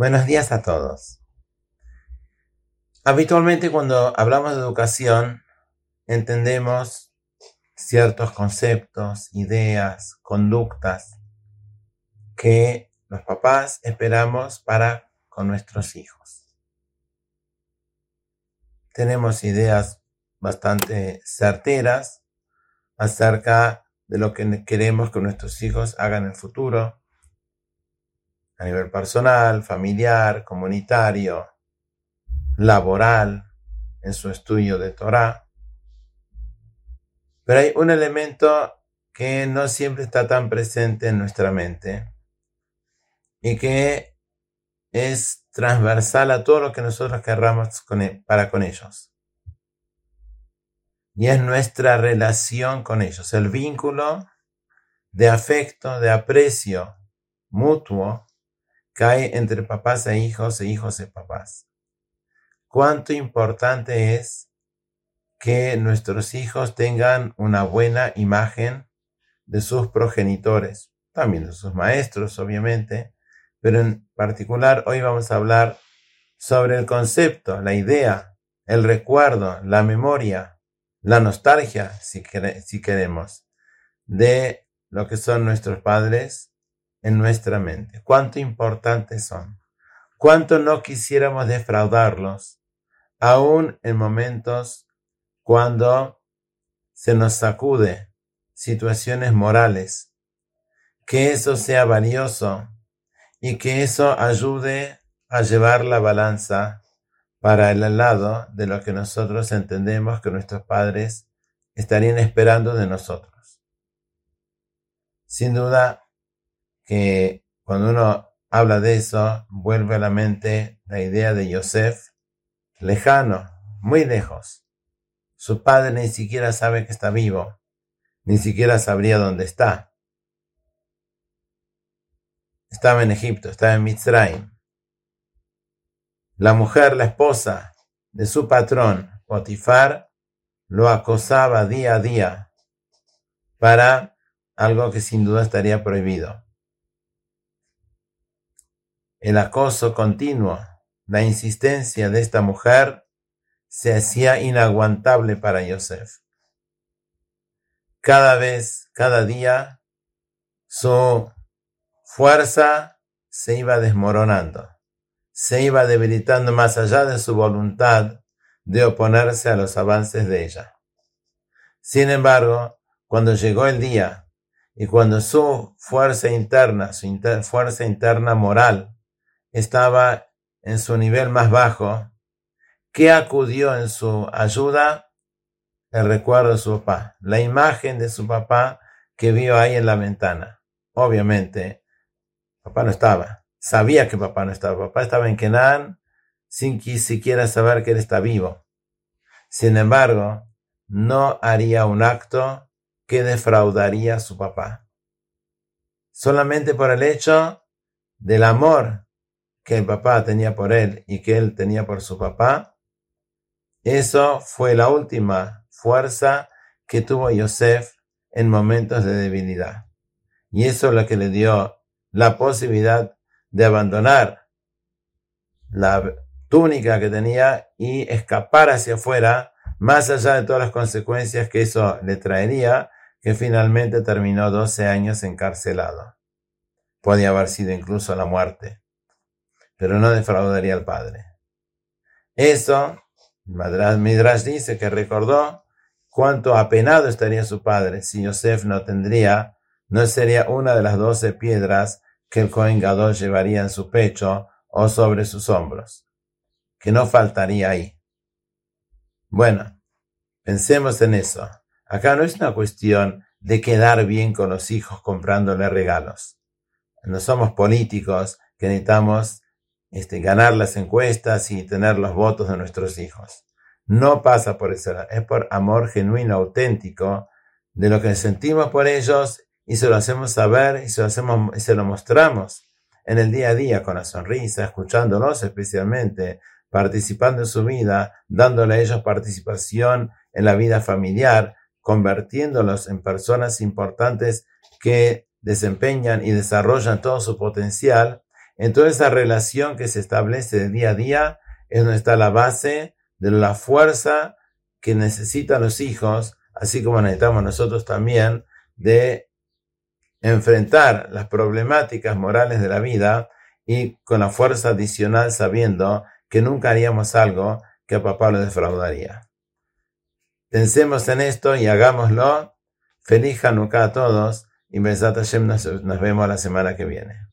Buenos días a todos. Habitualmente cuando hablamos de educación entendemos ciertos conceptos, ideas, conductas que los papás esperamos para con nuestros hijos. Tenemos ideas bastante certeras acerca de lo que queremos que nuestros hijos hagan en el futuro, a nivel personal, familiar, comunitario, laboral, en su estudio de Torah. Pero hay un elemento que no siempre está tan presente en nuestra mente y que es transversal a todo lo que nosotros querramos e, para con ellos. Y es nuestra relación con ellos, el vínculo de afecto, de aprecio mutuo cae entre papás e hijos e hijos de papás. Cuánto importante es que nuestros hijos tengan una buena imagen de sus progenitores, también de sus maestros, obviamente, pero en particular hoy vamos a hablar sobre el concepto, la idea, el recuerdo, la memoria, la nostalgia, si queremos, de lo que son nuestros padres en nuestra mente. Cuánto importantes son. Cuánto no quisiéramos defraudarlos, aún en momentos cuando se nos sacude situaciones morales. Que eso sea valioso y que eso ayude a llevar la balanza para el lado de lo que nosotros entendemos que nuestros padres estarían esperando de nosotros. Sin duda, que cuando uno habla de eso, vuelve a la mente la idea de Yosef, lejano, muy lejos. Su padre ni siquiera sabe que está vivo, ni siquiera sabría dónde está. Estaba en Egipto, estaba en Mitzrayim. La mujer, la esposa de su patrón, Potifar, lo acosaba día a día para algo que sin duda estaría prohibido el acoso continuo, la insistencia de esta mujer se hacía inaguantable para Yosef. Cada vez, cada día, su fuerza se iba desmoronando, se iba debilitando más allá de su voluntad de oponerse a los avances de ella. Sin embargo, cuando llegó el día y cuando su fuerza interna, su fuerza interna moral, estaba en su nivel más bajo, ¿qué acudió en su ayuda? El recuerdo de su papá, la imagen de su papá que vio ahí en la ventana. Obviamente, papá no estaba. Sabía que papá no estaba. Papá estaba en Kenan sin siquiera saber que él está vivo. Sin embargo, no haría un acto que defraudaría a su papá. Solamente por el hecho del amor que el papá tenía por él y que él tenía por su papá, eso fue la última fuerza que tuvo Yosef en momentos de debilidad. Y eso es lo que le dio la posibilidad de abandonar la túnica que tenía y escapar hacia afuera, más allá de todas las consecuencias que eso le traería, que finalmente terminó 12 años encarcelado. Podía haber sido incluso la muerte pero no defraudaría al padre. Eso, Midrash dice que recordó cuánto apenado estaría su padre si Yosef no tendría, no sería una de las doce piedras que el Cohen Gadol llevaría en su pecho o sobre sus hombros, que no faltaría ahí. Bueno, pensemos en eso. Acá no es una cuestión de quedar bien con los hijos comprándole regalos. No somos políticos que necesitamos este, ganar las encuestas y tener los votos de nuestros hijos. No pasa por eso, es por amor genuino, auténtico, de lo que sentimos por ellos y se lo hacemos saber y se lo, hacemos, y se lo mostramos en el día a día con la sonrisa, escuchándolos especialmente, participando en su vida, dándole a ellos participación en la vida familiar, convirtiéndolos en personas importantes que desempeñan y desarrollan todo su potencial En toda esa relación que se establece de día a día es donde está la base de la fuerza que necesitan los hijos, así como necesitamos nosotros también, de enfrentar las problemáticas morales de la vida y con la fuerza adicional sabiendo que nunca haríamos algo que a papá lo defraudaría. Pensemos en esto y hagámoslo. Feliz Hanukkah a todos y Besat Hashem nos vemos la semana que viene.